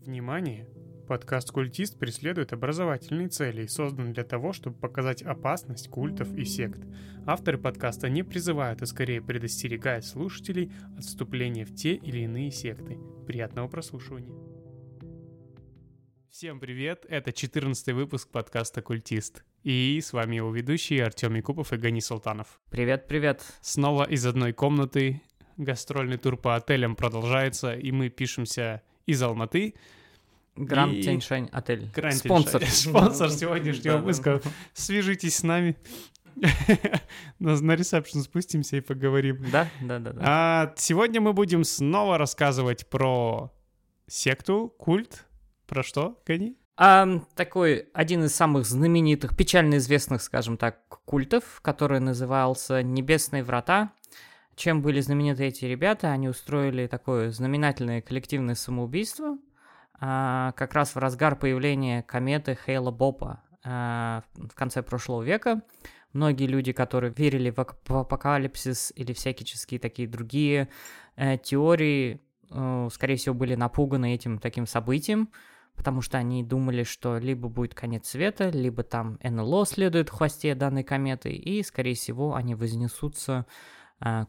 Внимание! Подкаст «Культист» преследует образовательные цели и создан для того, чтобы показать опасность культов и сект. Авторы подкаста не призывают, а скорее предостерегают слушателей от вступления в те или иные секты. Приятного прослушивания! Всем привет! Это 14 выпуск подкаста «Культист». И с вами его ведущие Артем Якупов и Гани Султанов. Привет, привет. Снова из одной комнаты. Гастрольный тур по отелям продолжается, и мы пишемся из Алматы. Гранд И- Тяньшань отель. Гранд Спонсор. Тяньшань. Спонсор сегодняшнего выпуска. Свяжитесь с нами. На на ресепшн спустимся и поговорим. Да, да, да, да. А, сегодня мы будем снова рассказывать про секту, культ. Про что, Гани? А, такой один из самых знаменитых, печально известных, скажем так, культов, который назывался Небесные врата. Чем были знамениты эти ребята? Они устроили такое знаменательное коллективное самоубийство, а, как раз в разгар появления кометы Хейла Бопа а, в конце прошлого века. Многие люди, которые верили в апокалипсис или всякие такие другие э, теории, э, скорее всего, были напуганы этим таким событием, потому что они думали, что либо будет конец света, либо там НЛО следует в хвосте данной кометы, и, скорее всего, они вознесутся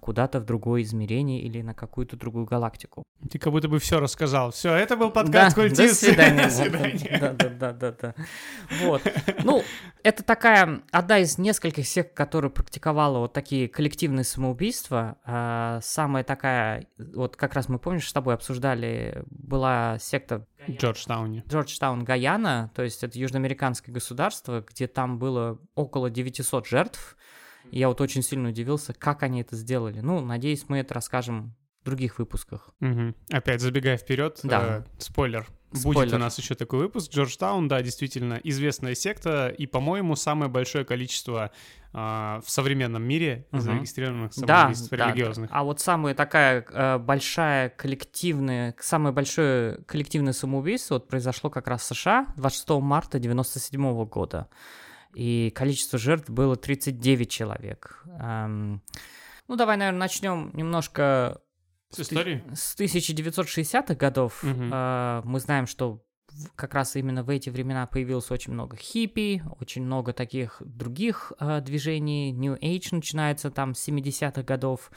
куда-то в другое измерение или на какую-то другую галактику. Ты как будто бы все рассказал. Все, это был подкаст Да, культист. До свидания. До свидания. Да, да, да, да, да. Вот. Ну, это такая одна из нескольких сект, которая практиковала вот такие коллективные самоубийства. А, Самая такая, вот как раз мы, помнишь, с тобой обсуждали, была секта Джорджтауне. Джорджтаун Гаяна, то есть это южноамериканское государство, где там было около 900 жертв. И Я вот очень сильно удивился, как они это сделали. Ну, надеюсь, мы это расскажем в других выпусках. Мгм. Опять забегая вперед, Да. э, спойлер. Будет Спойлер. у нас еще такой выпуск. Джорджтаун, да, действительно известная секта, и, по-моему, самое большое количество а, в современном мире Мгм. зарегистрированных Да, самоубийств да, религиозных. А вот самая такая э, большая коллективная, самое большое коллективное самоубийство вот произошло как раз в США 26 марта 97 года. И количество жертв было 39 человек. Эм, ну, давай, наверное, начнем немножко С истории? с 1960-х годов. Мгм. Э, мы знаем, что как раз именно в эти времена появилось очень много хиппи, очень много таких других э, движений. New Age начинается там с 70-х годов.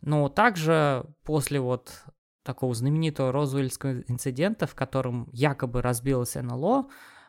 Но также после вот такого знаменитого Розуэльского инцидента, в котором якобы разбилось НЛО,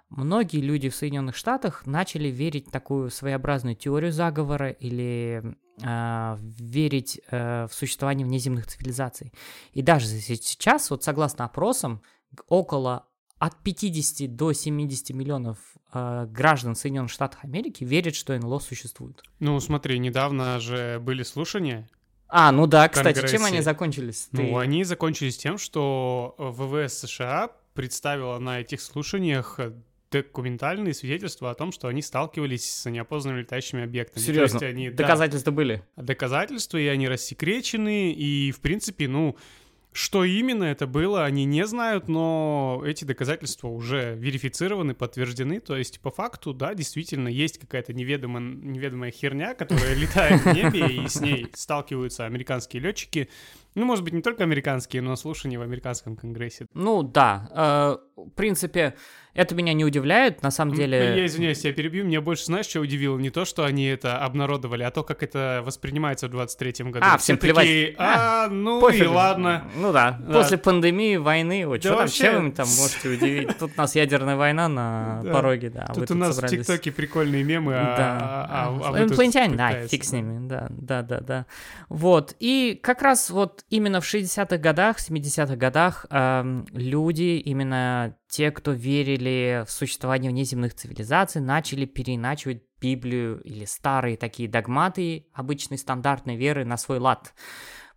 многие люди в Соединенных Штатах начали верить в такую своеобразную теорию заговора или э, верить э, в существование внеземных цивилизаций. И даже сейчас, вот согласно опросам, около от 50 до 70 миллионов э, граждан Соединенных Штатов Америки верят, что НЛО существует. Ну, смотри, недавно же были слушания. А, ну да, кстати, чем они закончились? Ты- Ну, они закончились тем, что ВВС США представила на этих слушаниях э, документальные свидетельства о том, что они сталкивались с неопознанными летающими объектами. Серьезно? они, да, Доказательства были? доказательства, и они рассекречены, и, в принципе, ну, что именно это было, они не знают, но эти доказательства уже верифицированы, подтверждены, то есть, по факту, да, действительно, есть какая-то неведомая, неведомая херня, которая летает в небе, и с ней сталкиваются американские летчики, ну, может быть, не только американские, но слушания в американском конгрессе. Ну да, э, в принципе, это меня не удивляет, на самом деле. Я извиняюсь, я перебью. Меня больше, знаешь, что удивило? Не то, что они это обнародовали, а то, как это воспринимается в 23-м году. А, Все всем плевать. такие, а, ну и ладно. Ну да, Да. после пандемии, войны, вот что там, вообще. чем вы там можете удивить? Тут у нас ядерная война на Да. пороге, да. а Тут у нас собрались. в ТикТоке прикольные мемы, а, Да. а- а- а Инопланетяне, да, пытаетесь, фиг с ними, да, да, да, да. Вот, и как раз вот именно в 60-х годах, 70-х годах эм, люди, именно те, кто верили в существование внеземных цивилизаций, начали переиначивать Библию или старые такие догматы обычной стандартной веры на свой лад.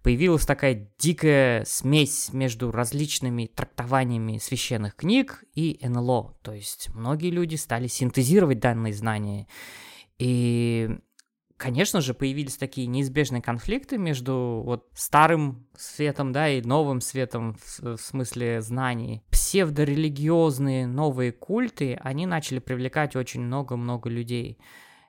Появилась такая дикая смесь между различными трактованиями священных книг и НЛО. То есть многие люди стали синтезировать данные знания. И, конечно же, появились такие неизбежные конфликты между вот старым светом, да, и новым светом в, в смысле знаний. Псевдорелигиозные новые культы, они начали привлекать очень много-много людей.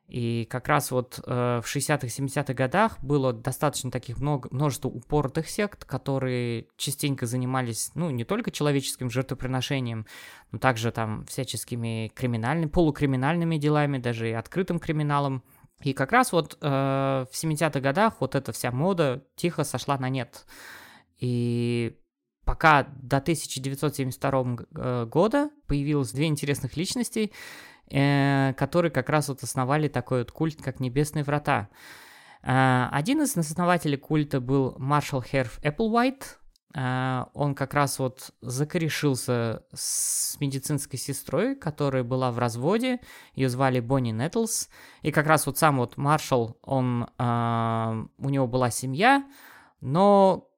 И как раз вот э, в 60-х, 70-х годах было достаточно таких много, множество упоротых сект, которые частенько занимались, ну, не только человеческим жертвоприношением, но также там всяческими криминальными, полукриминальными делами, даже и открытым криминалом. И как раз вот э, в 70-х годах вот эта вся мода тихо сошла на нет. И пока до 1972 э, года появилось две интересных личности, э, которые как раз вот основали такой вот культ, как Небесные Врата. Э, один из основателей культа был маршал Херф Эпплвайт. Э, он как раз вот закорешился с медицинской сестрой, которая была в разводе. Ее звали Бонни Нетлс. И как раз вот сам вот маршал, он, э, у него была семья, но,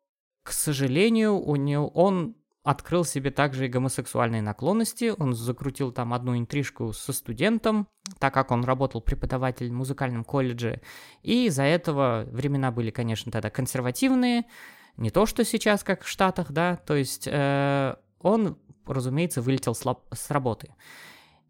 к сожалению, у него, он открыл себе также и гомосексуальные наклонности. Он закрутил там одну интрижку со студентом, так как он работал преподавателем в музыкальном колледже. И из-за этого времена были, конечно, тогда консервативные, не то, что сейчас, как в Штатах, да, то есть э, он, разумеется, вылетел с, с работы.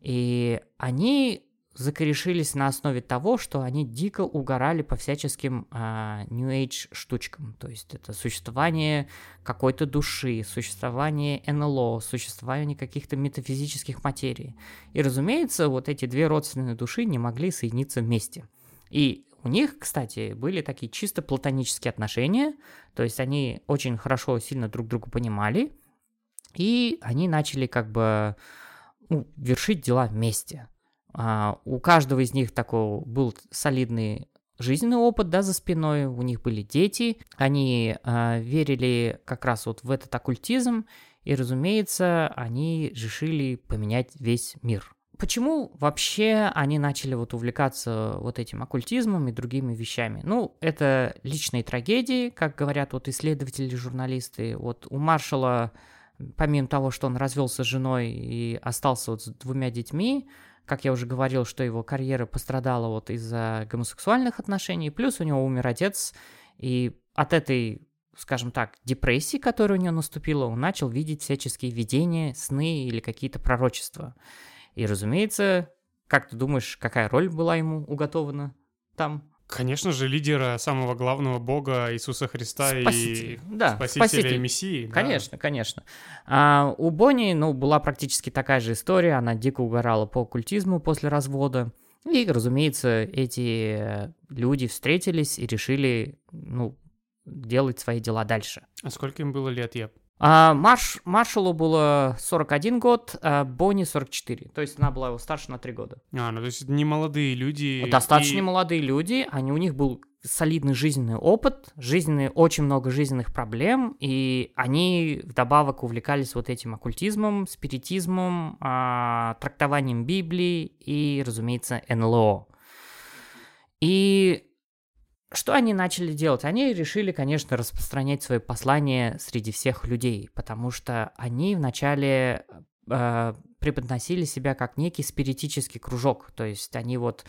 И они закорешились на основе того, что они дико угорали по всяческим а, New Age штучкам. То есть это существование какой-то души, существование НЛО, существование каких-то метафизических материй. И, разумеется, вот эти две родственные души не могли соединиться вместе. И у них, кстати, были такие чисто платонические отношения, то есть они очень хорошо, сильно друг друга понимали, и они начали как бы ну, вершить дела вместе. А, у каждого из них такой был солидный жизненный опыт, да, за спиной, у них были дети, они а, верили как раз вот в этот оккультизм, и, разумеется, они решили поменять весь мир. Почему вообще они начали вот увлекаться вот этим оккультизмом и другими вещами? Ну, это личные трагедии, как говорят вот исследователи, журналисты. Вот у Маршала, помимо того, что он развелся с женой и остался вот с двумя детьми, как я уже говорил, что его карьера пострадала вот из-за гомосексуальных отношений, плюс у него умер отец, и от этой, скажем так, депрессии, которая у него наступила, он начал видеть всяческие видения, сны или какие-то пророчества. И, разумеется, как ты думаешь, какая роль была ему уготована там? Конечно же, лидера самого главного бога Иисуса Христа Спаситель. и да, спасителя спаситель. и Мессии. Конечно, да. конечно. А, у Бонни, ну, была практически такая же история. Она дико угорала по оккультизму после развода. И, разумеется, эти люди встретились и решили, ну, делать свои дела дальше. А сколько им было лет, я а, Марш, Маршалу было 41 год, а Бонни 44. То есть она была его старше на 3 года. А, ну то есть не молодые люди. Достаточно и... молодые люди. Они, у них был солидный жизненный опыт, жизненный, очень много жизненных проблем, и они вдобавок увлекались вот этим оккультизмом, спиритизмом, а, трактованием Библии и, разумеется, НЛО. И что они начали делать? Они решили, конечно, распространять свои послания среди всех людей, потому что они вначале э, преподносили себя как некий спиритический кружок, то есть они вот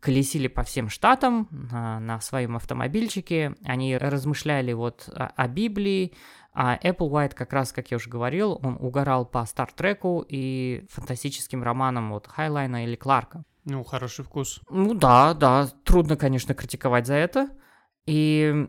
колесили по всем штатам на, на своем автомобильчике, они размышляли вот о, о Библии, а Apple White как раз, как я уже говорил, он угорал по Стартреку и фантастическим романам вот Хайлайна или Кларка. Ну, хороший вкус. Ну да, да, трудно, конечно, критиковать за это. И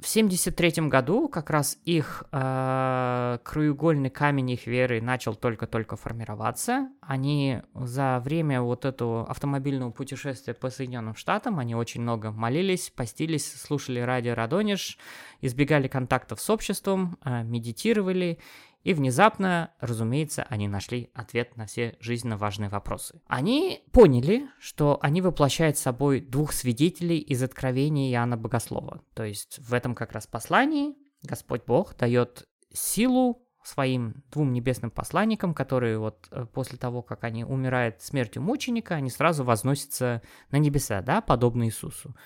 в 73 году как раз их э, краеугольный камень их веры начал только-только формироваться. Они за время вот этого автомобильного путешествия по Соединенным Штатам, они очень много молились, постились, слушали радио Радонеж, избегали контактов с обществом, э, медитировали и внезапно, разумеется, они нашли ответ на все жизненно важные вопросы. Они поняли, что они воплощают собой двух свидетелей из Откровения Иоанна Богослова. То есть в этом как раз послании Господь Бог дает силу своим двум небесным посланникам, которые вот э, после того, как они умирают смертью мученика, они сразу возносятся на небеса, да, подобно Иисусу.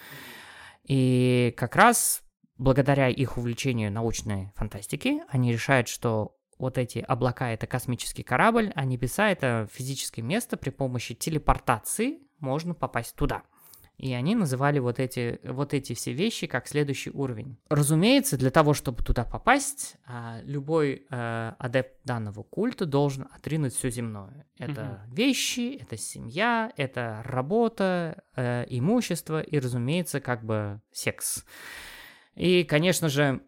И как раз благодаря их увлечению научной фантастики, они решают, что вот эти облака — это космический корабль, а небеса — это физическое место, при помощи телепортации можно попасть туда. И они называли вот эти, вот эти все вещи как следующий уровень. Разумеется, для того, чтобы туда попасть, а, любой э, адепт данного культа должен отринуть все земное. Это угу. вещи, это семья, это работа, э, имущество и, разумеется, как бы секс. И, конечно же,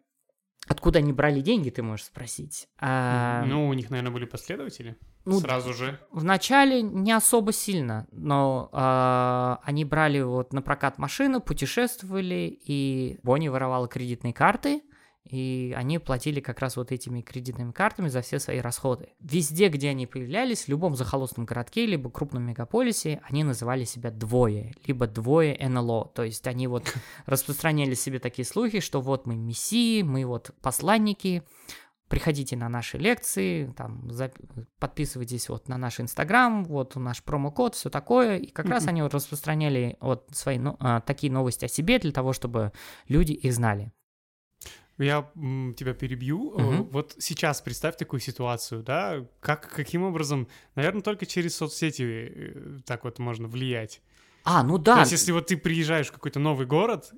откуда они брали деньги, ты можешь спросить. А... Ну, у них, наверное, были последователи. Ну, Сразу же. Вначале не особо сильно, но э, они брали вот на прокат машину, путешествовали, и Бонни воровала кредитные карты, и они платили как раз вот этими кредитными картами за все свои расходы. Везде, где они появлялись, в любом захолустном городке, либо крупном мегаполисе, они называли себя двое, либо двое НЛО. То есть они вот распространяли себе такие слухи, что вот мы мессии, мы вот посланники, приходите на наши лекции, там, за... подписывайтесь вот на наш Инстаграм, вот наш промокод, все такое. И как mm-hmm. раз они вот распространяли вот свои ну, а, такие новости о себе для того, чтобы люди их знали. Я м, тебя перебью. Угу. Вот сейчас представь такую ситуацию, да? Как, каким образом, наверное, только через соцсети э, так вот можно влиять. А, ну да. То есть, если вот ты приезжаешь в какой-то новый город,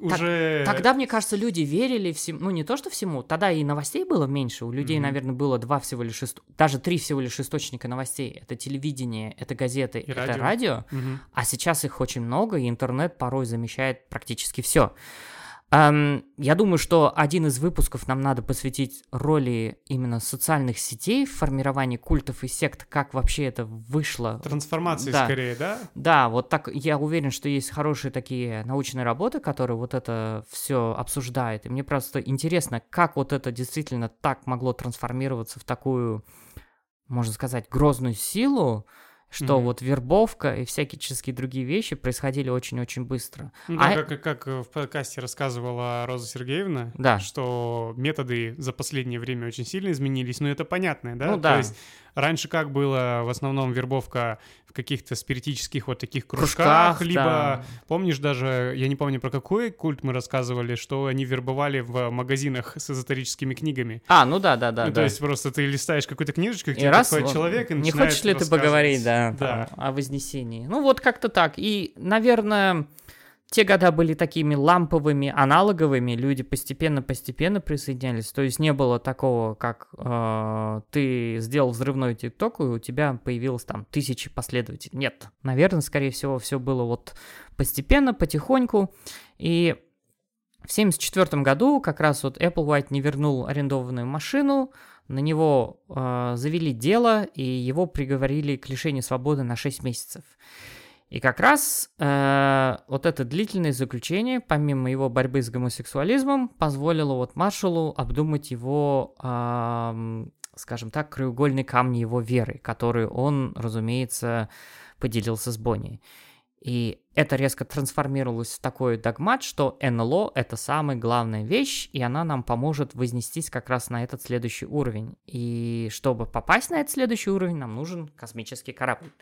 уже... Тогда, мне кажется, люди верили всему, ну не то, что всему, тогда и новостей было меньше, у людей, mm-hmm. наверное, было два всего лишь, ист... даже три всего лишь источника новостей, это телевидение, это газеты, и это радио, радио. Mm-hmm. а сейчас их очень много, и интернет порой замещает практически все. Um, я думаю, что один из выпусков нам надо посвятить роли именно социальных сетей в формировании культов и сект, как вообще это вышло. Трансформации да. скорее, да? Да, вот так я уверен, что есть хорошие такие научные работы, которые вот это все обсуждают. И мне просто интересно, как вот это действительно так могло трансформироваться в такую, можно сказать, грозную силу, что mm-hmm. вот вербовка и всякие другие вещи происходили очень-очень быстро. Ну, а... да, как, как в подкасте рассказывала Роза Сергеевна, да. что методы за последнее время очень сильно изменились, но это понятно, да? Ну да. То есть раньше как было в основном вербовка в каких-то спиритических вот таких кружках, кружках либо, да. помнишь даже, я не помню про какой культ мы рассказывали, что они вербовали в магазинах с эзотерическими книгами. А, ну да, да, да. Ну, да. то есть просто ты листаешь какую-то книжечку, и раз, человек и Не хочешь ли ты поговорить, да, да. Там, о Вознесении? Ну вот как-то так. И, наверное, те года были такими ламповыми, аналоговыми, люди постепенно-постепенно присоединялись, то есть не было такого, как э, ты сделал взрывной ТикТок, и у тебя появилось там тысячи последователей. Нет, наверное, скорее всего, все было вот постепенно, потихоньку, и в 1974 году как раз вот Apple White не вернул арендованную машину, на него э, завели дело, и его приговорили к лишению свободы на 6 месяцев. И как раз э, вот это длительное заключение, помимо его борьбы с гомосексуализмом, позволило вот маршалу обдумать его, э, скажем так, краеугольные камни его веры, которые он, разумеется, поделился с Бонни. И это резко трансформировалось в такой догмат, что НЛО — это самая главная вещь, и она нам поможет вознестись как раз на этот следующий уровень. И чтобы попасть на этот следующий уровень, нам нужен космический корабль.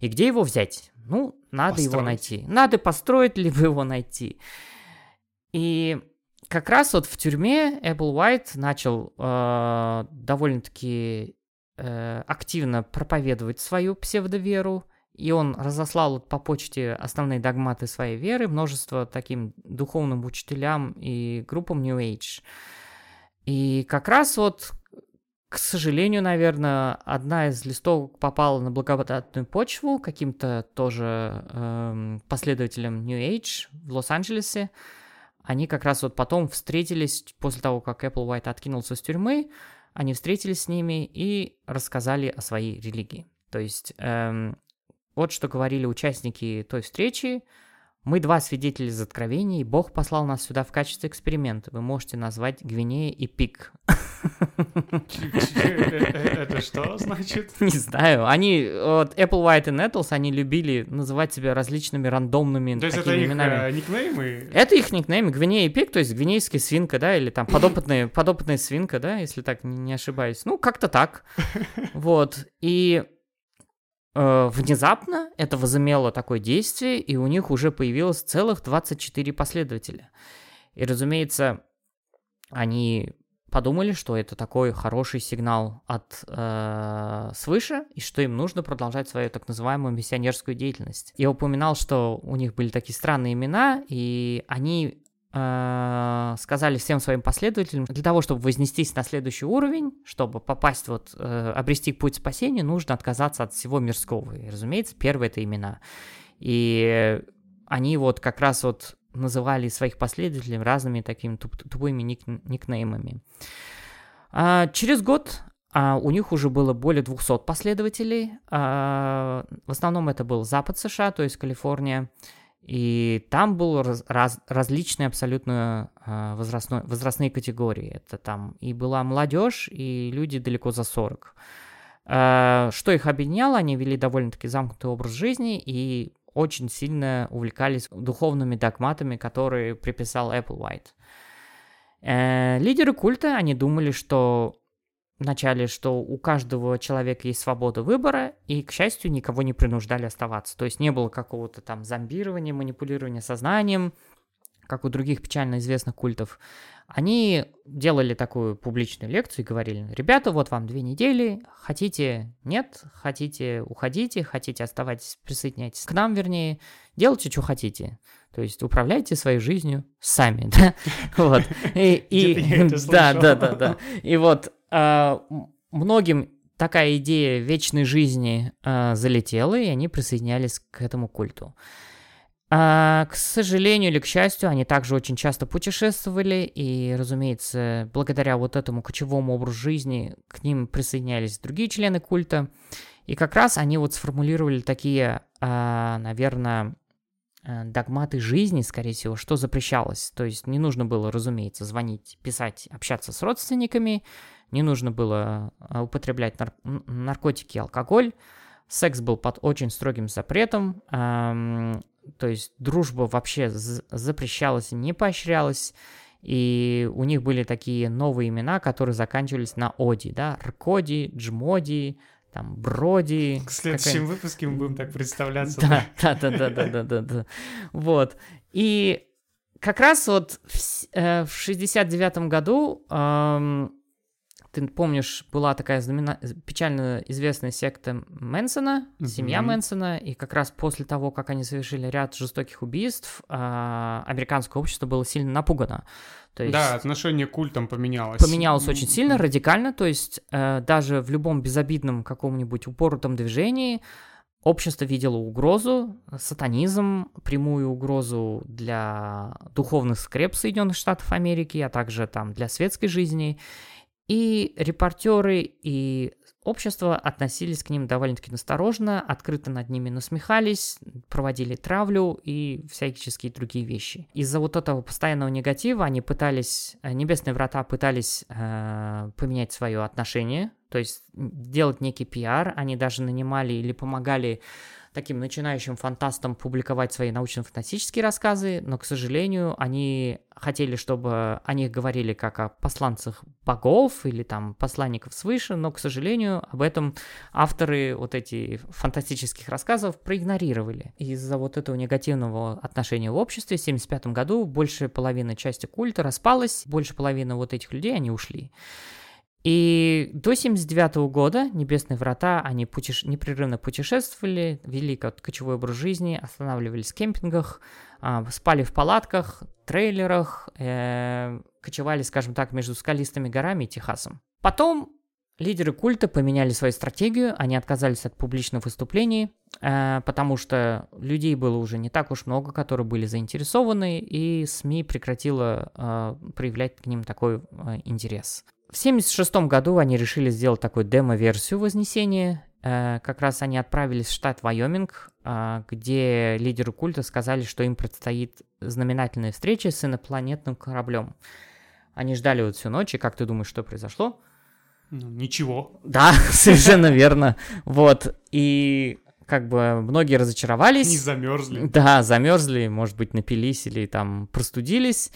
И где его взять? Ну, надо построить. его найти. Надо построить, либо его найти. И как раз вот в тюрьме Apple White начал э, довольно-таки э, активно проповедовать свою псевдоверу, и он разослал вот по почте основные догматы своей веры, множество таким духовным учителям и группам New Age. И как раз вот к сожалению, наверное, одна из листовок попала на благодатную почву каким-то тоже эм, последователям New Age в Лос-Анджелесе. Они как раз вот потом встретились, после того, как Apple White откинулся с тюрьмы, они встретились с ними и рассказали о своей религии. То есть эм, вот что говорили участники той встречи. Мы два свидетеля из откровений, Бог послал нас сюда в качестве эксперимента. Вы можете назвать Гвинея и Пик. Это что значит? Не знаю. Они, вот Apple White и Nettles, они любили называть себя различными рандомными то есть это их. Э, никнеймы? Это их никнеймы. Гвинея и Пик, то есть гвинейская свинка, да, или там подопытная, подопытная свинка, да, если так не ошибаюсь. Ну, как-то так. Вот. И внезапно это возымело такое действие, и у них уже появилось целых 24 последователя. И, разумеется, они подумали, что это такой хороший сигнал от э, свыше, и что им нужно продолжать свою так называемую миссионерскую деятельность. Я упоминал, что у них были такие странные имена, и они э, сказали всем своим последователям, для того, чтобы вознестись на следующий уровень, чтобы попасть вот, э, обрести путь спасения, нужно отказаться от всего мирского. И, разумеется, первое это имена. И они вот как раз вот называли своих последователей разными такими туп тупыми ник никнеймами. А, через год а, у них уже было более 200 последователей. А, в основном это был Запад США, то есть Калифорния. И там был раз, раз, различные абсолютно а, возрастной, возрастные категории. Это там и была молодежь, и люди далеко за 40. А, что их объединяло? Они вели довольно-таки замкнутый образ жизни и очень сильно увлекались духовными догматами, которые приписал Applewhite. Э, лидеры культа, они думали, что вначале, что у каждого человека есть свобода выбора, и, к счастью, никого не принуждали оставаться. То есть не было какого-то там зомбирования, манипулирования сознанием, как у других печально известных культов. Они делали такую публичную лекцию и говорили, ребята, вот вам две недели, хотите, нет, хотите, уходите, хотите, оставайтесь, присоединяйтесь к нам, вернее, делайте, что хотите. То есть управляйте своей жизнью сами, да, вот. И, да, да, да, да. И вот многим такая идея вечной жизни а, залетела, и они присоединялись к этому культу. А, к сожалению или к счастью, они также очень часто путешествовали, и, разумеется, благодаря вот этому кочевому образу жизни к ним присоединялись другие члены культа. И как раз они вот сформулировали такие, а, наверное, догматы жизни, скорее всего, что запрещалось. То есть не нужно было, разумеется, звонить, писать, общаться с родственниками, не нужно было а, употреблять нар- наркотики и алкоголь, секс был под очень строгим запретом, то есть дружба вообще запрещалась и не поощрялась. И у них были такие новые имена, которые заканчивались на Оди, да, Ркоди, Джмоди, там, Броди. К следующем выпуске мы будем так представляться. Да, да, да, да, да, да, да, да. Вот. И как раз вот в, э, в 69 году эм, ты помнишь, была такая знамена... печально известная секта Мэнсона, mm-hmm. семья Мэнсона, и как раз после того, как они совершили ряд жестоких убийств, а, американское общество было сильно напугано. То есть, да, отношение к культам поменялось. Поменялось очень сильно, радикально, то есть э, даже в любом безобидном каком-нибудь упоротом движении общество видело угрозу, сатанизм, прямую угрозу для духовных скреп Соединенных Штатов Америки, а также там для светской жизни. И репортеры, и общество относились к ним довольно-таки насторожно, открыто над ними насмехались, проводили травлю и всяческие другие вещи. Из-за вот этого постоянного негатива они пытались, э, небесные врата пытались э, поменять свое отношение, то есть делать некий пиар, они даже нанимали или помогали таким начинающим фантастам публиковать свои научно-фантастические рассказы, но, к сожалению, они хотели, чтобы о них говорили как о посланцах богов или там посланников свыше, но, к сожалению, об этом авторы вот эти фантастических рассказов проигнорировали. Из-за вот этого негативного отношения в обществе в 1975 году больше половины части культа распалась, больше половины вот этих людей, они ушли. И до 79 года Небесные Врата, они путеше... непрерывно путешествовали, вели кочевой образ жизни, останавливались в кемпингах, э, спали в палатках, трейлерах, э, кочевали, скажем так, между скалистыми горами и Техасом. Потом лидеры культа поменяли свою стратегию, они отказались от публичных выступлений, э, потому что людей было уже не так уж много, которые были заинтересованы, и СМИ прекратила э, проявлять к ним такой э, интерес. В 1976 году они решили сделать такую демо-версию Вознесения. Э, как раз они отправились в штат Вайоминг, э, где лидеры культа сказали, что им предстоит знаменательная встреча с инопланетным кораблем. Они ждали вот всю ночь, и как ты думаешь, что произошло? Ну, ничего. Да, совершенно верно. Вот, и как бы многие разочаровались. Не замерзли. Да, замерзли, может быть, напились или там простудились.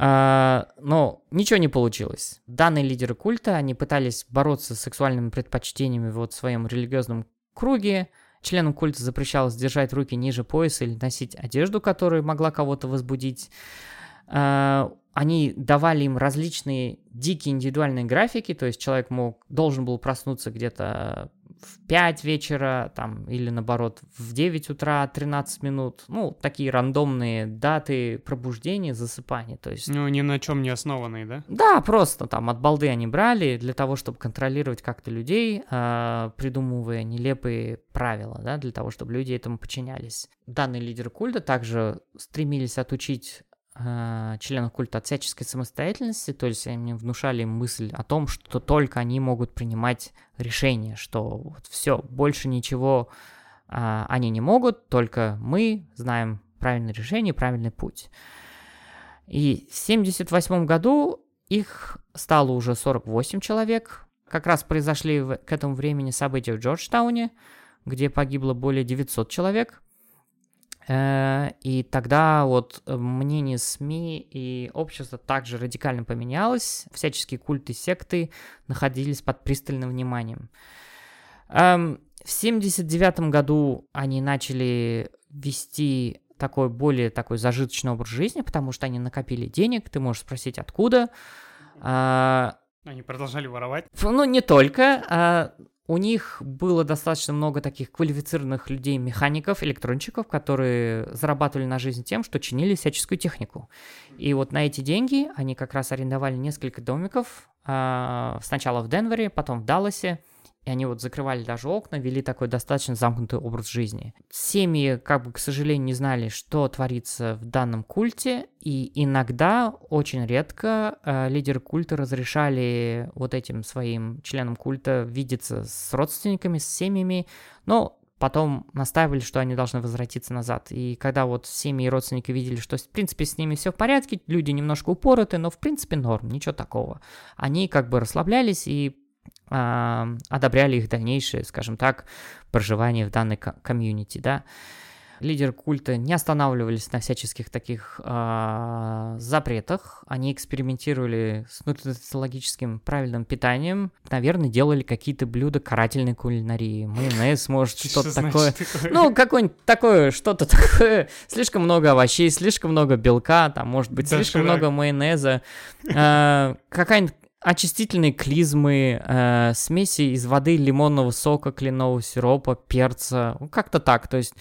А, но ничего не получилось. Данные лидеры культа, они пытались бороться с сексуальными предпочтениями вот в своем религиозном круге. Членам культа запрещалось держать руки ниже пояса или носить одежду, которая могла кого-то возбудить. А, они давали им различные дикие индивидуальные графики, то есть человек мог, должен был проснуться где-то в 5 вечера, там, или наоборот, в 9 утра 13 минут. Ну, такие рандомные даты пробуждения, засыпания, то есть... Ну, ни на чем не основанные, да? Да, просто там от балды они брали для того, чтобы контролировать как-то людей, э, придумывая нелепые правила, да, для того, чтобы люди этому подчинялись. Данные лидеры культа также стремились отучить членов культа от всяческой самостоятельности, то есть они внушали мысль о том, что только они могут принимать решения, что вот все, больше ничего э, они не могут, только мы знаем правильное решение, правильный путь. И в 1978 году их стало уже 48 человек. Как раз произошли к этому времени события в Джорджтауне, где погибло более 900 человек – и тогда вот э, мнение СМИ и общество также радикально поменялось. Всяческие культы секты находились под пристальным вниманием. Эм, в 79 году они начали вести такой более такой зажиточный образ жизни, потому что они накопили денег. Ты можешь спросить, откуда. А, они продолжали воровать? Ну, не только. У них было достаточно много таких квалифицированных людей, механиков, электрончиков, которые зарабатывали на жизнь тем, что чинили всяческую технику. И вот на эти деньги они как раз арендовали несколько домиков, а, сначала в Денвере, потом в Далласе, и они вот закрывали даже окна, вели такой достаточно замкнутый образ жизни. Семьи, как бы, к сожалению, не знали, что творится в данном культе, и иногда, очень редко, э, лидеры культа разрешали вот этим своим членам культа видеться с родственниками, с семьями, но потом настаивали, что они должны возвратиться назад. И когда вот семьи и родственники видели, что в принципе с ними все в порядке, люди немножко упороты, но в принципе норм, ничего такого, они как бы расслаблялись и а, одобряли их дальнейшее, скажем так, проживание в данной комьюнити, да. Лидеры культа не останавливались на всяческих таких э, запретах. Они экспериментировали с нутрициологическим правильным питанием. Наверное, делали какие-то блюда карательной кулинарии. Майонез, может, что-то такое. Ну, какое-нибудь такое, что-то такое. Слишком много овощей, слишком много белка, там, может быть, слишком много майонеза. Э, какая-нибудь очистительные клизмы, э, смеси из воды, лимонного сока, кленового сиропа, перца, ну, как-то так. То есть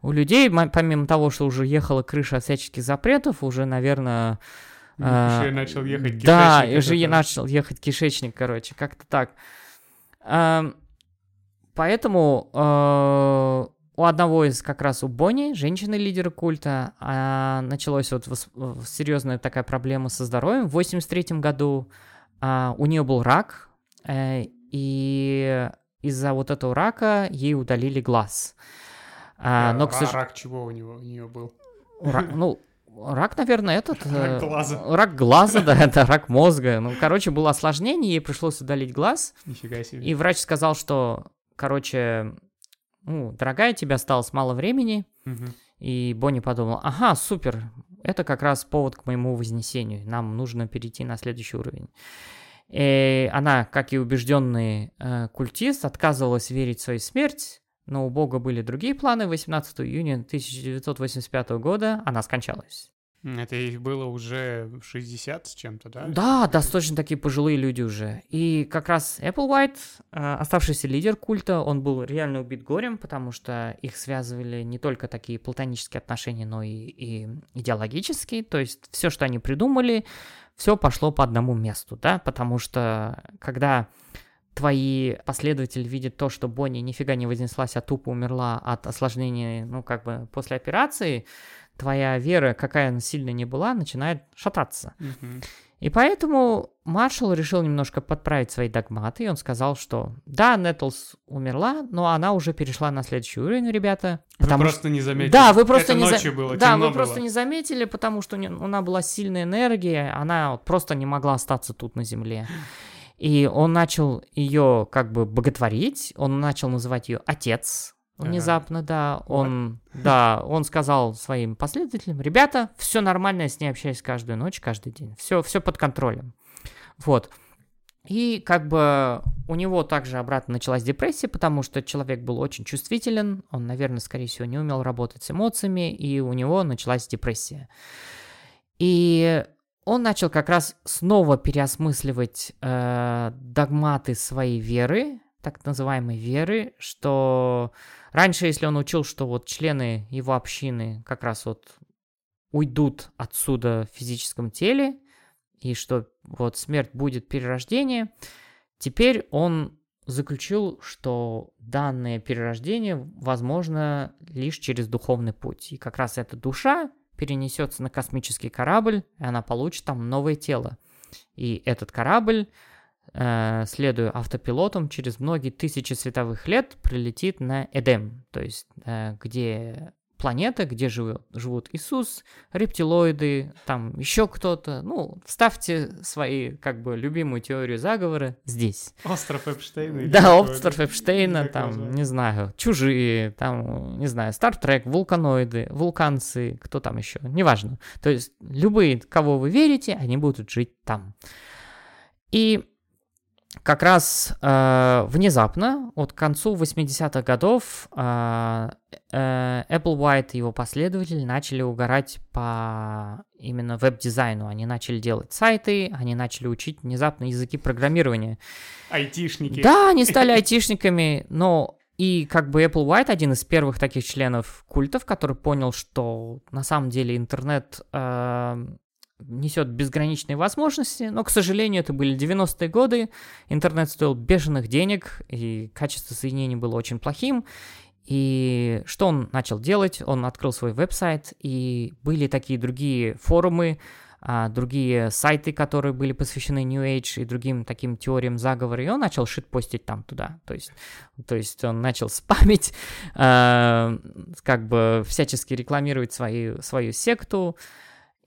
у людей, помимо того, что уже ехала крыша от всяческих запретов, уже, наверное... Э, еще начал ехать кишечник. Да, уже я начал ехать кишечник, короче, как-то так. Э, поэтому э, у одного из как раз у Бонни, женщины-лидера культа, э, началась вот серьезная такая проблема со здоровьем. В 83 году а, у нее был рак, э, и из-за вот этого рака ей удалили глаз. А, но, к сож... Рак чего у, него, у нее был? Рак, ну, рак, наверное, этот... Рак глаза. Рак глаза, да, это рак мозга. Ну, короче, было осложнение, ей пришлось удалить глаз. Нифига себе. И врач сказал, что, короче, ну, дорогая, тебе осталось мало времени. Угу. И Бонни подумал, ага, супер, это как раз повод к моему вознесению. Нам нужно перейти на следующий уровень. И она, как и убежденный э, культист, отказывалась верить в свою смерть, но у Бога были другие планы. 18 июня 1985 года она скончалась. Это их было уже 60 с чем-то, да? Да, достаточно такие пожилые люди уже. И как раз Applewhite, э, оставшийся лидер культа, он был реально убит горем, потому что их связывали не только такие платонические отношения, но и, и идеологические. То есть все, что они придумали, все пошло по одному месту, да? Потому что когда твои последователи видят то, что Бонни нифига не вознеслась, а тупо умерла от осложнений, ну, как бы после операции, твоя вера, какая она сильно не была, начинает шататься. Mm-hmm. И поэтому Маршалл решил немножко подправить свои догматы, и он сказал, что да, Нетлс умерла, но она уже перешла на следующий уровень, ребята. Вы просто что... не заметили. Да, вы просто Это не ночью за... было, Да, вы было. просто не заметили, потому что не... она была сильной энергией, она вот просто не могла остаться тут на Земле. И он начал ее как бы боготворить, он начал называть ее отец, Внезапно, да, он, вот. да, он сказал своим последователям, ребята, все нормально, я с ней общаюсь каждую ночь, каждый день, все, все под контролем, вот. И как бы у него также обратно началась депрессия, потому что человек был очень чувствителен, он, наверное, скорее всего, не умел работать с эмоциями, и у него началась депрессия. И он начал как раз снова переосмысливать э, догматы своей веры, так называемой веры, что раньше, если он учил, что вот члены его общины как раз вот уйдут отсюда в физическом теле, и что вот смерть будет перерождение, теперь он заключил, что данное перерождение возможно лишь через духовный путь. И как раз эта душа перенесется на космический корабль, и она получит там новое тело. И этот корабль, э, следуя автопилотом, через многие тысячи световых лет прилетит на Эдем, то есть э, где планета, где живет, живут Иисус, рептилоиды, там еще кто-то. Ну, вставьте свои, как бы, любимую теорию заговора здесь. Остров Эпштейна. Да, остров Эпштейна, там, не знаю, чужие, там, не знаю, Стартрек, вулканоиды, вулканцы, кто там еще, неважно. То есть любые, кого вы верите, они будут жить там. И как раз э, внезапно, вот к концу 80-х годов, э, э, White и его последователи начали угорать по именно веб-дизайну. Они начали делать сайты, они начали учить внезапно языки программирования. Айтишники. Да, они стали айтишниками, но и как бы Apple White один из первых таких членов культов, который понял, что на самом деле интернет э, несет безграничные возможности, но, к сожалению, это были 90-е годы, интернет стоил бешеных денег, и качество соединения было очень плохим, и что он начал делать? Он открыл свой веб-сайт, и были такие другие форумы, а, другие сайты, которые были посвящены New Age и другим таким теориям заговора, и он начал шит-постить там туда. То есть, то есть он начал спамить, э, как бы всячески рекламировать свои, свою секту,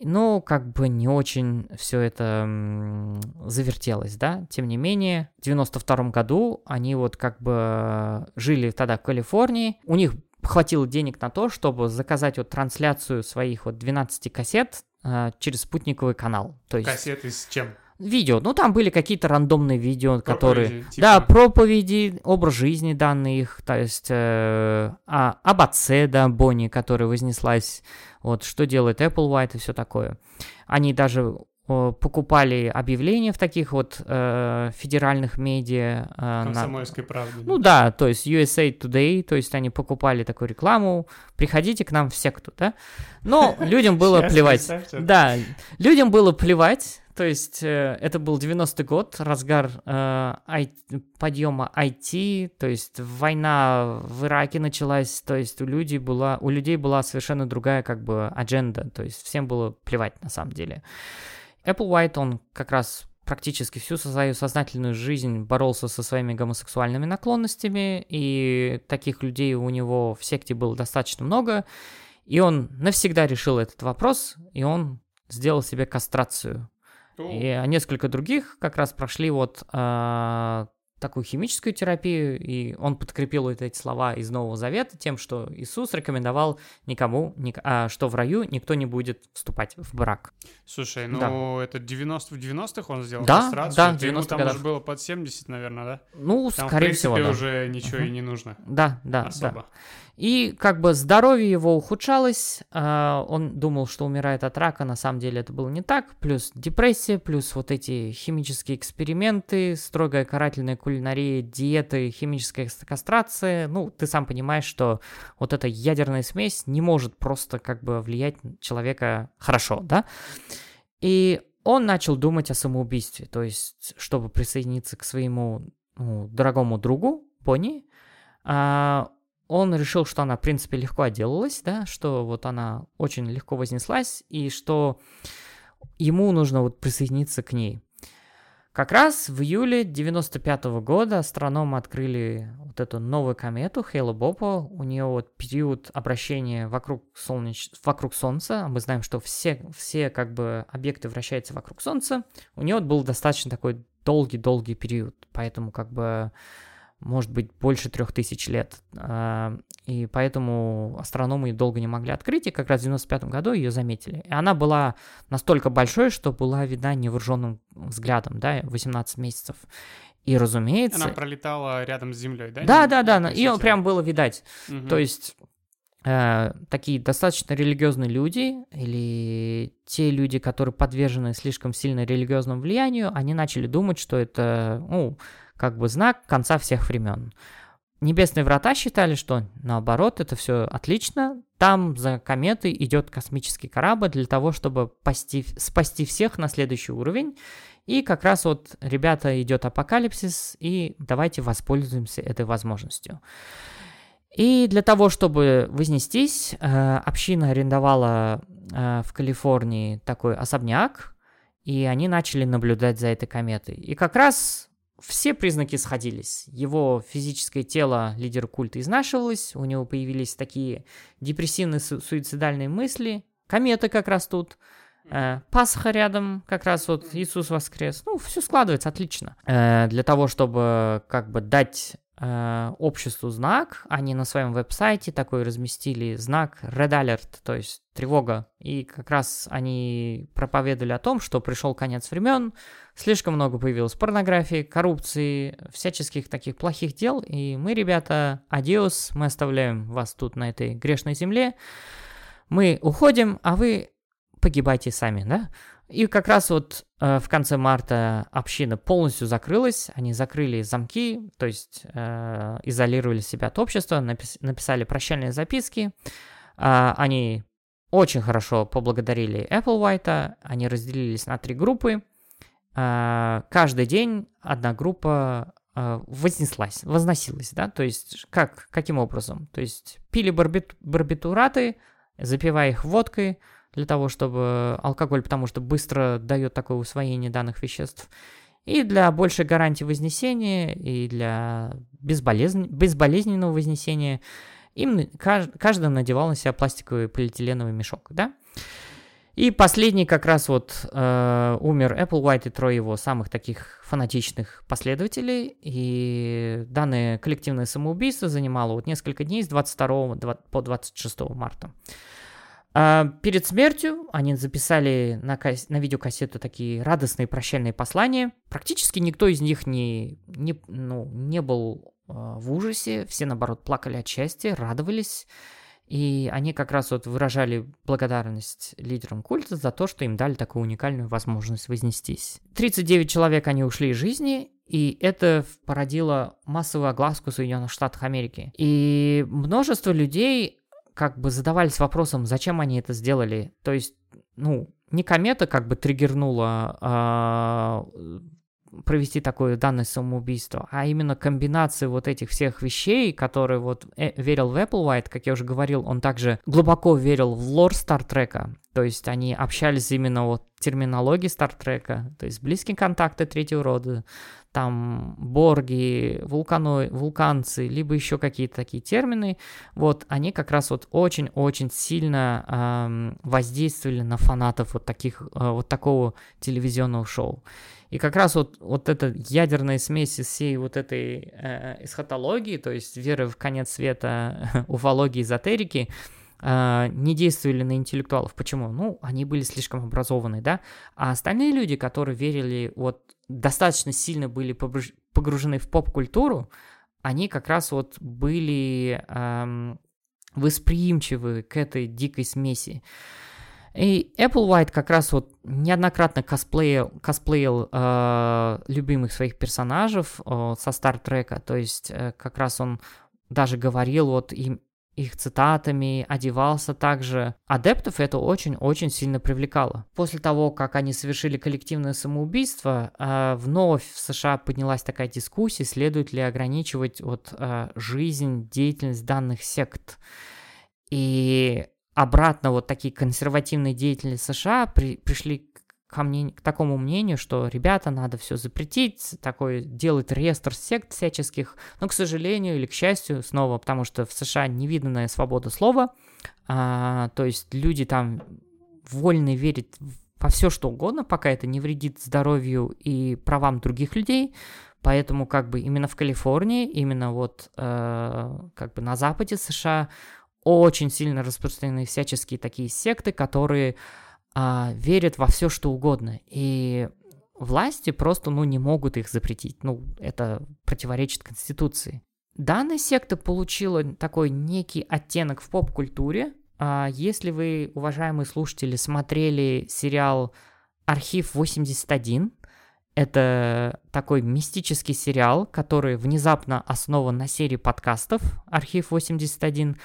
ну, как бы не очень все это завертелось, да. Тем не менее, в 92 году они вот как бы жили тогда в Калифорнии. У них хватило денег на то, чтобы заказать вот трансляцию своих вот 12 кассет э, через спутниковый канал. То есть... Кассеты с чем? Видео, ну там были какие-то рандомные видео, проповеди, которые, типа... да, проповеди, образ жизни данные их, то есть э, а, об отце, да, Бонни, которая вознеслась вот что делает Apple White и все такое. Они даже покупали объявления в таких вот э, федеральных медиа. Э, Комсомольской на... правде. Ну да, то есть USA Today, то есть они покупали такую рекламу, приходите к нам в секту, да? Но людям было плевать. Да, людям было плевать, то есть э, это был 90-й год, разгар э, ай, подъема IT, то есть война в Ираке началась, то есть у людей была, у людей была совершенно другая как бы адженда, то есть всем было плевать на самом деле. Apple White, он как раз практически всю свою сознательную жизнь боролся со своими гомосексуальными наклонностями, и таких людей у него в секте было достаточно много, и он навсегда решил этот вопрос, и он сделал себе кастрацию. И несколько других как раз прошли вот э, такую химическую терапию, и он подкрепил вот эти слова из Нового Завета тем, что Иисус рекомендовал никому, ник, а, что в раю никто не будет вступать в брак. Слушай, ну да. это 90 в 90-х он сделал да, кастрацию, да, это ему там годах. уже было под 70, наверное, да? Ну, там, скорее в принципе, всего, да. уже ничего угу. и не нужно. Да, да, Особо. да. И как бы здоровье его ухудшалось, э, он думал, что умирает от рака, на самом деле это было не так, плюс депрессия, плюс вот эти химические эксперименты, строгая карательная кулинария, диеты, химическая кастрация, ну, ты сам понимаешь, что вот эта ядерная смесь не может просто как бы влиять на человека хорошо, да? И он начал думать о самоубийстве, то есть, чтобы присоединиться к своему ну, дорогому другу, Бонни, а, он решил, что она, в принципе, легко отделалась, да, что вот она очень легко вознеслась, и что ему нужно вот присоединиться к ней. Как раз в июле 95 -го года астрономы открыли вот эту новую комету Хейла Бопа. У нее вот период обращения вокруг, солнеч... вокруг Солнца. Мы знаем, что все, все как бы объекты вращаются вокруг Солнца. У нее вот был достаточно такой долгий-долгий период. Поэтому как бы может быть, больше трех тысяч лет. А, и поэтому астрономы ее долго не могли открыть, и как раз в 95 году ее заметили. И она была настолько большой, что была видна невооруженным взглядом, да, 18 месяцев. И, разумеется... Она пролетала рядом с Землей, да? Да, да, да, ее прям было видать. Угу. То есть э, такие достаточно религиозные люди или те люди, которые подвержены слишком сильно религиозному влиянию, они начали думать, что это, ну, как бы знак конца всех времен. Небесные врата считали, что наоборот, это все отлично. Там за кометой идет космический корабль для того, чтобы пасти, спасти всех на следующий уровень. И как раз вот, ребята, идет апокалипсис, и давайте воспользуемся этой возможностью. И для того, чтобы вознестись, э, община арендовала э, в Калифорнии такой особняк, и они начали наблюдать за этой кометой. И как раз все признаки сходились. Его физическое тело лидер культа изнашивалось, у него появились такие депрессивные суицидальные мысли. Комета как раз тут. Э, Пасха рядом, как раз вот Иисус воскрес. Ну, все складывается отлично. Э, для того, чтобы как бы дать э, обществу знак, они на своем веб-сайте такой разместили знак Red Alert, то есть тревога. И как раз они проповедовали о том, что пришел конец времен, слишком много появилось порнографии, коррупции, всяческих таких плохих дел. И мы, ребята, адиос, мы оставляем вас тут на этой грешной земле. Мы уходим, а вы погибайте сами, да? И как раз вот э, в конце марта община полностью закрылась, они закрыли замки, то есть э, изолировали себя от общества, напис- написали прощальные записки, э, они очень хорошо поблагодарили Applewhite, они разделились на три группы, э, каждый день одна группа э, вознеслась, возносилась, да, то есть как, каким образом? То есть пили барбит- барбитураты, запивая их водкой, для того, чтобы алкоголь, потому что быстро дает такое усвоение данных веществ. И для большей гарантии вознесения, и для безболезнен... безболезненного вознесения им каждый надевал на себя пластиковый полиэтиленовый мешок, да? И последний как раз вот э, умер Applewhite и трое его самых таких фанатичных последователей. И данное коллективное самоубийство занимало вот несколько дней с 22 по 26 марта. А перед смертью они записали на, кас- на видеокассету такие радостные прощальные послания. Практически никто из них не, не, ну, не был э, в ужасе, все наоборот плакали от счастья, радовались. И они как раз вот выражали благодарность лидерам культа за то, что им дали такую уникальную возможность вознестись. 39 человек они ушли из жизни, и это породило массовую огласку Соединенных Штатах Америки. И множество людей как бы задавались вопросом, зачем они это сделали. То есть, ну, не комета как бы триггернула а, провести такое данное самоубийство, а именно комбинация вот этих всех вещей, которые вот э, верил в Applewhite, как я уже говорил, он также глубоко верил в лор Стартрека, то есть они общались именно вот терминологии Стартрека, то есть близкие контакты третьего рода, там борги, вулкано, вулканцы, либо еще какие-то такие термины, вот они как раз вот очень-очень сильно эм, воздействовали на фанатов вот таких, э, вот такого телевизионного шоу. И как раз вот, вот эта ядерная смесь из всей вот этой э, эсхатологии, то есть веры в конец света, уфологии, эзотерики, э, не действовали на интеллектуалов. Почему? Ну, они были слишком образованы, да? А остальные люди, которые верили, вот достаточно сильно были погружены в поп-культуру, они как раз вот были эм, восприимчивы к этой дикой смеси. И Applewhite как раз вот неоднократно косплеил, косплеил э, любимых своих персонажей э, со Стартрека, то есть э, как раз он даже говорил вот им их цитатами, одевался также. Адептов это очень-очень сильно привлекало. После того, как они совершили коллективное самоубийство, э, вновь в США поднялась такая дискуссия, следует ли ограничивать вот э, жизнь, деятельность данных сект. И обратно вот такие консервативные деятели США при, пришли ко мне, к такому мнению, что, ребята, надо все запретить, такой делать реестр сект всяческих, но, к сожалению или к счастью, снова, потому что в США невиданная свобода слова, а, то есть люди там вольны верить во все что угодно, пока это не вредит здоровью и правам других людей, поэтому как бы именно в Калифорнии, именно вот э, как бы на западе США очень сильно распространены всяческие такие секты, которые а, верят во все, что угодно. И власти просто, ну, не могут их запретить. Ну, это противоречит Конституции. данная секта получила такой некий оттенок в поп-культуре. А если вы, уважаемые слушатели, смотрели сериал «Архив 81», это такой мистический сериал, который внезапно основан на серии подкастов «Архив 81»,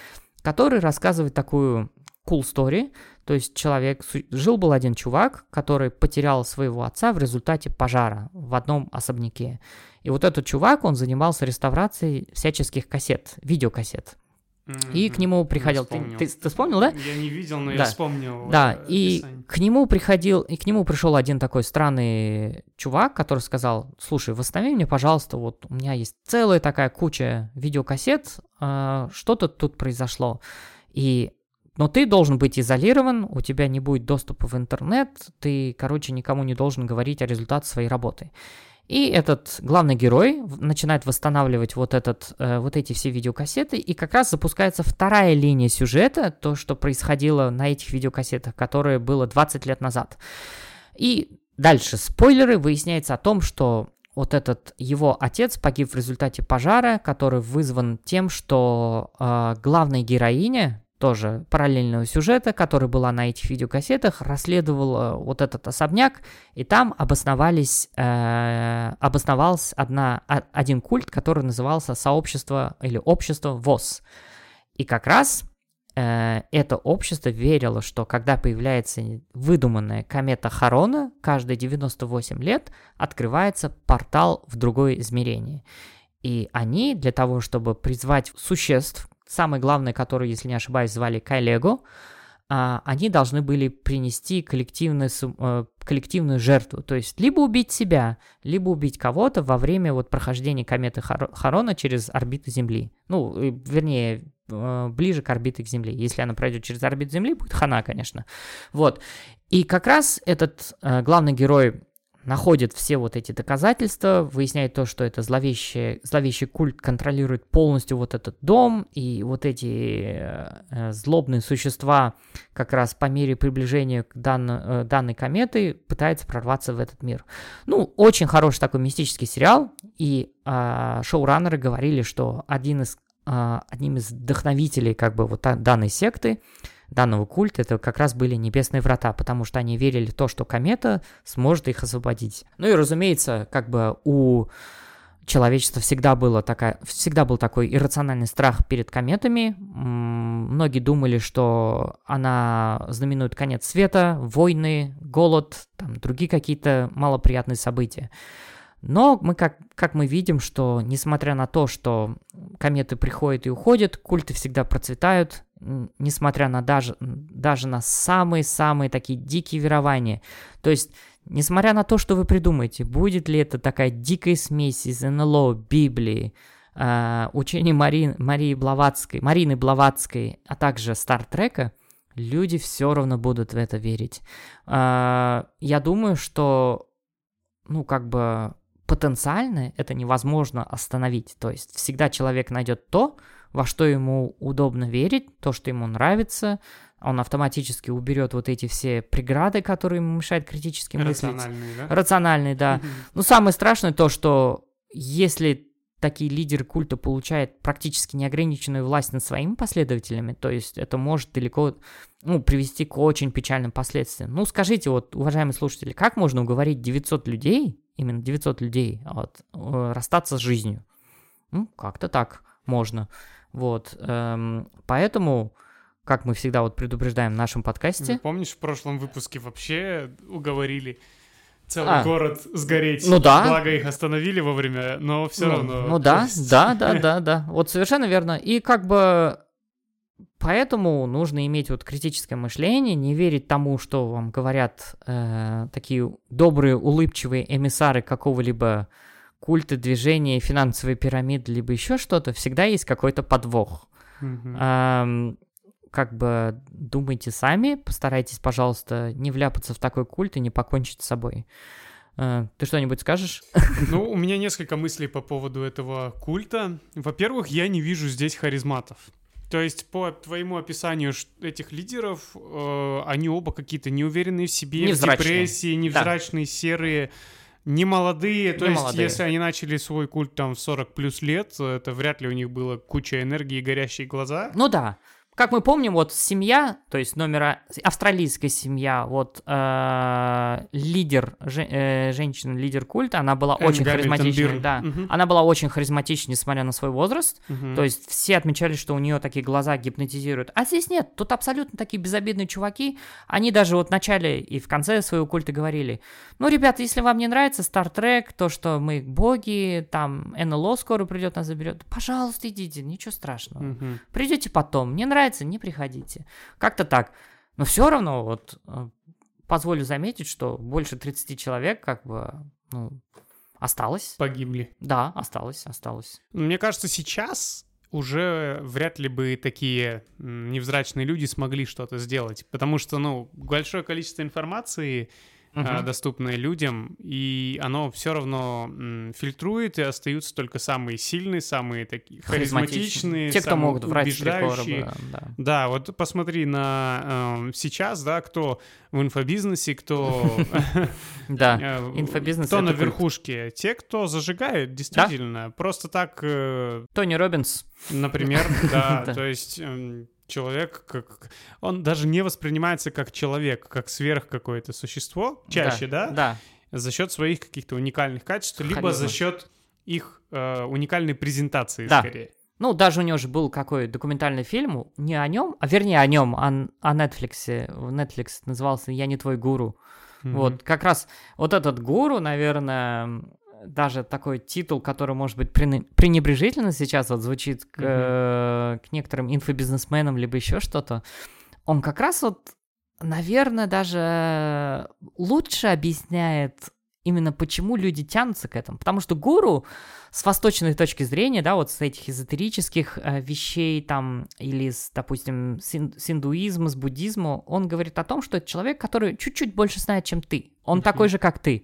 который рассказывает такую cool story, то есть человек, жил-был один чувак, который потерял своего отца в результате пожара в одном особняке. И вот этот чувак, он занимался реставрацией всяческих кассет, видеокассет. И к нему приходил. Ты, ты, ты вспомнил, да? Я не видел, но да. я вспомнил. Да, э, и к нему приходил, и к нему пришел один такой странный чувак, который сказал: Слушай, восстанови мне, пожалуйста, вот у меня есть целая такая куча видеокассет, э, что-то тут произошло. И но ты должен быть изолирован, у тебя не будет доступа в интернет, ты, короче, никому не должен говорить о результатах своей работы. И этот главный герой начинает восстанавливать вот, этот, э, вот эти все видеокассеты, и как раз запускается вторая линия сюжета, то, что происходило на этих видеокассетах, которые было 20 лет назад. И дальше спойлеры, выясняется о том, что вот этот его отец погиб в результате пожара, который вызван тем, что э, главная героиня, тоже параллельного сюжета, который была на этих видеокассетах, расследовал вот этот особняк, и там обосновались, э, обосновался одна, один культ, который назывался сообщество или общество ВОЗ. И как раз э, это общество верило, что когда появляется выдуманная комета Харона, каждые 98 лет открывается портал в другое измерение. И они для того, чтобы призвать существ, самый главный, который, если не ошибаюсь, звали Кайлего, а, они должны были принести коллективную, э, коллективную жертву. То есть либо убить себя, либо убить кого-то во время вот прохождения кометы Харона через орбиту Земли. Ну, вернее, э, ближе к орбите к Земле. Если она пройдет через орбиту Земли, будет хана, конечно. Вот. И как раз этот э, главный герой находит все вот эти доказательства, выясняет то, что это зловещий, зловещий культ контролирует полностью вот этот дом, и вот эти э, э злобные существа как раз по мере приближения к дан, э, данной кометы пытаются прорваться в этот мир. Ну, очень хороший такой мистический сериал, и э, шоураннеры говорили, что один из, э, одним из вдохновителей как бы вот данной секты данного культа, это как раз были небесные врата, потому что они верили в то, что комета сможет их освободить. Ну и, разумеется, как бы у человечества всегда, было такая, всегда был такой иррациональный страх перед кометами. Многие думали, что она знаменует конец света, войны, голод, там, другие какие-то малоприятные события. Но мы как, как мы видим, что несмотря на то, что кометы приходят и уходят, культы всегда процветают, несмотря на даже, даже на самые-самые такие дикие верования. То есть, несмотря на то, что вы придумаете, будет ли это такая дикая смесь из НЛО, Библии, э, учений Мари, Марии Блаватской, Марины Блаватской, а также Стартрека, люди все равно будут в это верить. Э, я думаю, что, ну, как бы потенциально это невозможно остановить. То есть всегда человек найдет то, во что ему удобно верить, то, что ему нравится, он автоматически уберет вот эти все преграды, которые ему мешают критически мыслить. Рациональные, да? Рациональные, да. Но самое страшное то, что если такие лидеры культа получают практически неограниченную власть над своими последователями, то есть это может далеко ну, привести к очень печальным последствиям. Ну, скажите, вот, уважаемые слушатели, как можно уговорить 900 людей, именно 900 людей, вот, э, расстаться с жизнью? Ну, как-то так можно. Вот, эм, поэтому, как мы всегда вот предупреждаем в нашем подкасте... Ну, помнишь, в прошлом выпуске вообще уговорили целый а, город сгореть. Ну да. Благо их остановили вовремя, но все ну, равно. Ну да, есть... да, да, да, да. Вот совершенно верно. И как бы Поэтому нужно иметь вот критическое мышление, не верить тому, что вам говорят э, такие добрые, улыбчивые эмиссары какого-либо культы, движения, финансовые пирамиды, либо еще что-то, всегда есть какой-то подвох. Mm-hmm. А, как бы думайте сами, постарайтесь, пожалуйста, не вляпаться в такой культ и не покончить с собой. А, ты что-нибудь скажешь? Ну, у меня несколько мыслей по поводу этого культа. Во-первых, я не вижу здесь харизматов. То есть по твоему описанию этих лидеров, э, они оба какие-то неуверенные в себе, невзрачные. в депрессии, невзрачные, да. серые Не молодые, то Не есть молодые. если они начали свой культ там в 40 плюс лет, это вряд ли у них было куча энергии и горящие глаза. Ну да. Как мы помним, вот семья, то есть номера австралийская семья, вот э, лидер, же- э, женщина, лидер культа, она была Энн очень харизматичной, да. Мгм. Она была очень харизматичной, несмотря на свой возраст. Мгм. То есть все отмечали, что у нее такие глаза гипнотизируют. А здесь нет, тут абсолютно такие безобидные чуваки. Они даже вот в начале и в конце своего культа говорили, ну, ребята, если вам не нравится Star Trek, то, что мы боги, там НЛО скоро придет, нас заберет, пожалуйста, идите, ничего страшного. Мгм. Придете потом, не нравится, не приходите. Как-то так. Но все равно, вот, э, позволю заметить, что больше 30 человек, как бы, ну, осталось. Погибли. Да, осталось, осталось. Мне кажется, сейчас уже вряд ли бы такие невзрачные люди смогли что-то сделать, потому что, ну, большое количество информации Мгм. доступное людям, и оно все равно м, фильтрует, и остаются только самые сильные, самые такие харизматичные, Те, кто могут врать убеждающие. да. Да, вот посмотри на эм, сейчас, да, кто в инфобизнесе, кто Да, э, инфобизнес кто на верхушке, те, кто зажигает, действительно, просто так, э, Тони Робинс. например, да, Да. то есть эм, человек, как он даже не воспринимается как человек, как сверх какое-то существо, чаще, да, Да. за счет своих каких-то уникальных качеств, либо за счет их э, уникальной презентации, Да. скорее. Ну, даже у него же был какой документальный фильм, не о нем, а вернее о нем, о, о Netflix. Netflix назывался «Я не твой гуру». Мгм. Вот, как раз вот этот гуру, наверное, даже такой титул, который, может быть, пренебрежительно сейчас вот звучит к, э, к некоторым инфобизнесменам, либо еще что-то, он как раз вот, наверное, даже лучше объясняет именно почему люди тянутся к этому. Потому что гуру с восточной точки зрения, да, вот с этих эзотерических э, вещей там, или, с, допустим, с, ин- с индуизма, с буддизма, он говорит о том, что это человек, который чуть-чуть больше знает, чем ты. Он Мгм. такой же, как ты.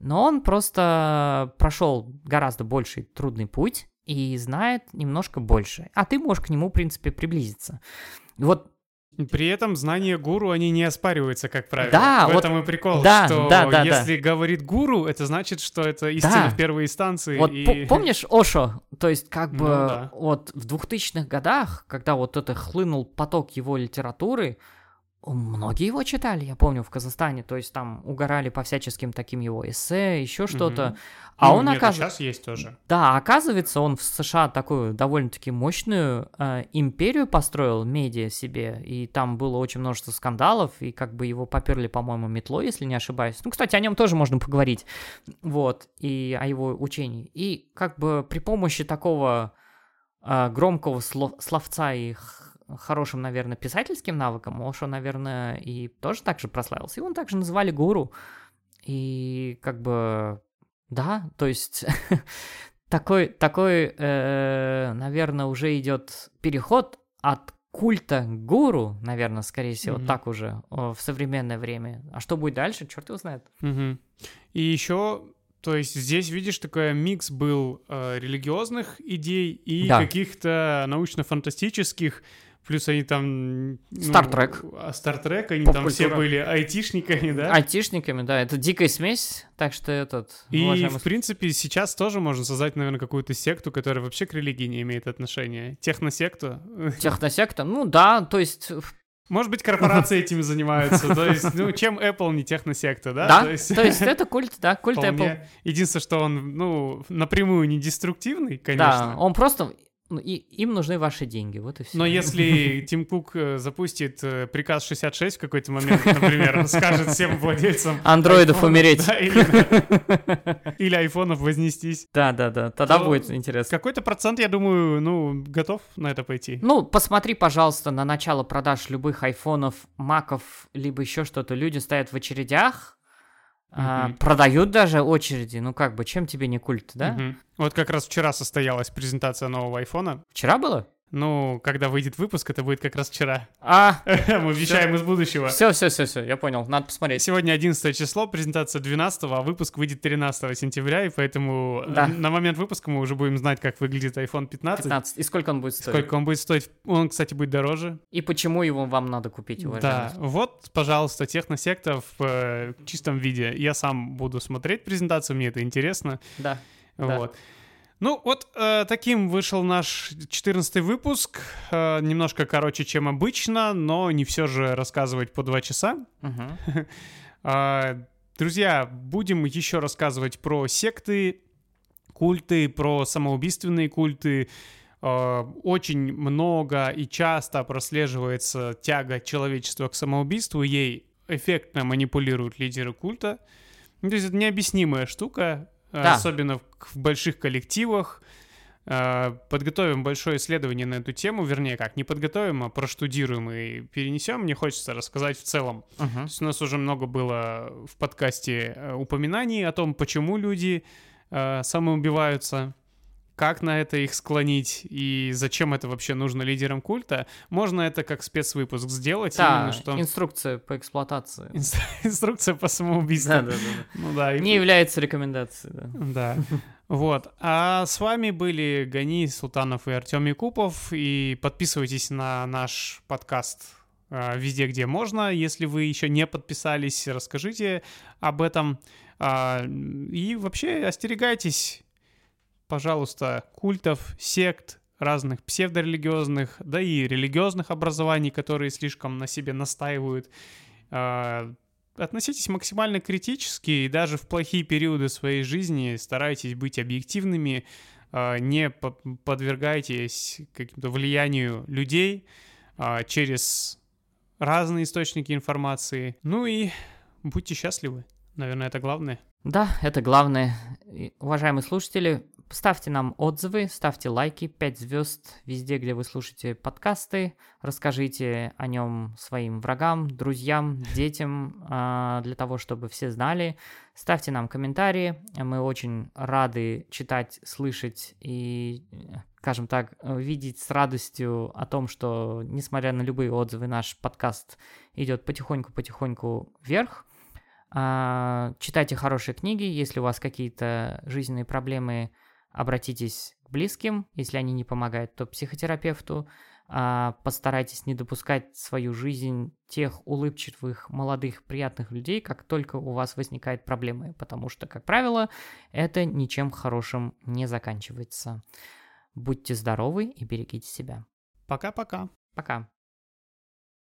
Но он просто прошел гораздо больший трудный путь и знает немножко больше. А ты можешь к нему, в принципе, приблизиться. И Вот При этом знания гуру, они не оспариваются, как правило. Да, в вот- этом и прикол, да, что да, да, если говорит гуру, это значит, что это истина Да. в первой инстанции. Вот и... по- помнишь Ошо? То есть как бы Ну да. вот в 2000-х годах, когда вот это хлынул поток его литературы, многие его читали, я помню, в Казахстане. То есть там угорали по всяческим таким его эссе, еще что-то. Мгм. А Ну, он, оказывается... сейчас есть тоже. Да, оказывается, он в США такую довольно-таки мощную э, империю построил, медиа себе, и там было очень множество скандалов, и как бы его поперли, по-моему, метлой, если не ошибаюсь. Ну, кстати, о нем тоже можно поговорить, вот, и о его учении. И как бы при помощи такого э, громкого слов- словца и хорошим, наверное, писательским навыком, Ошо, наверное, и тоже так же прославился. Его также называли гуру. И как бы, да, то есть такой, такой, э, наверное, уже идет переход от культа гуру, наверное, скорее всего, Мгм. так уже в современное время. А что будет дальше, черт его знает. Мгм. И еще, то есть здесь, видишь, такой микс был э, религиозных идей и Да. каких-то научно-фантастических, плюс они там... ну, Star Trek. А Star Trek, они там все были айтишниками, да? Айтишниками, да, это дикая смесь, так что этот... И, уважаемый в принципе, сейчас тоже можно создать, наверное, какую-то секту, которая вообще к религии не имеет отношения. Техносекту. Техносекта, ну да, то есть, Может быть, корпорации этими занимаются. То есть, ну, чем Apple не техносекта, да? да, То есть, то есть это культ, да, культ Apple. Единственное, что он, ну, напрямую не деструктивный, Да, конечно. он просто, ну, и, им нужны ваши деньги, вот и все. Но если Тим Кук э, запустит э, приказ 66 в какой-то момент, например, скажет всем владельцам Андроидов айфонов, умереть. да, или, айфонов вознестись. Да, да, да, тогда То будет интересно. Какой-то процент, я думаю, ну, готов на это пойти. Ну, посмотри, пожалуйста, на начало продаж любых айфонов, маков, либо еще что-то. Люди стоят в очередях, а, Мгм. продают даже очереди. Ну, как бы, чем тебе не культ, да? Мгм. Вот как раз вчера состоялась презентация нового айфона. Вчера было? Ну, когда выйдет выпуск, это будет как раз вчера. А, Мы вещаем из будущего. все, все, все, все, я понял, надо посмотреть. Сегодня 11 число, презентация 12, а выпуск выйдет 13 сентября, и поэтому э, Да. на момент выпуска мы уже будем знать, как выглядит iPhone 15. 15. И сколько он будет стоить? Сколько он будет стоить? Он, кстати, будет дороже. И почему его вам надо купить, Да, уважаемый? вот, пожалуйста, техносекта в э, чистом виде. Я сам буду смотреть презентацию, мне это интересно. Да. Да. Ну, вот э, таким вышел наш 14 выпуск. Э, немножко короче, чем обычно, но не все же рассказывать по два часа. А, Друзья, будем еще рассказывать про секты, культы, про самоубийственные культы. А, Очень много и часто прослеживается тяга человечества к самоубийству, ей эффектно манипулируют лидеры культа. То есть это необъяснимая штука, Да. особенно в, больших коллективах. А, Подготовим большое исследование на эту тему, вернее, как, не подготовим, а проштудируем и перенесем. Мне хочется рассказать в целом то Мгм. есть у нас уже много было в подкасте э, упоминаний о том, почему люди э, самоубиваются, как на это их склонить и зачем это вообще нужно лидерам культа. Можно это как спецвыпуск сделать, Да, именно что инструкция по эксплуатации. инс- инструкция по самоубийству. Да, да, да. Ну да, и- Не является рекомендацией, да. да. Вот. А с вами были Гани Султанов и Артем Якупов. И подписывайтесь на наш подкаст а, везде, где можно. Если вы еще не подписались, расскажите об этом. А, И вообще остерегайтесь, пожалуйста, культов, сект, разных псевдорелигиозных, да и религиозных образований, которые слишком на себе настаивают. А, Относитесь максимально критически и даже в плохие периоды своей жизни старайтесь быть объективными, а, не по- подвергайтесь каким-то влиянию людей а, через разные источники информации. Ну и будьте счастливы. Наверное, это главное. Да, это главное. Уважаемые слушатели, ставьте нам отзывы, ставьте лайки, 5 звезд везде, где вы слушаете подкасты. Расскажите о нем своим врагам, друзьям, детям, а, для того, чтобы все знали. Ставьте нам комментарии. Мы очень рады читать, слышать и, скажем так, видеть с радостью о том, что, несмотря на любые отзывы, наш подкаст идет потихоньку-потихоньку вверх. А, читайте хорошие книги. Если у вас какие-то жизненные проблемы, обратитесь к близким. Если они не помогают, то психотерапевту. А, постарайтесь не допускать в свою жизнь тех улыбчивых, молодых, приятных людей, как только у вас возникают проблемы. Потому что, как правило, это ничем хорошим не заканчивается. Будьте здоровы и берегите себя. Пока-пока. Пока.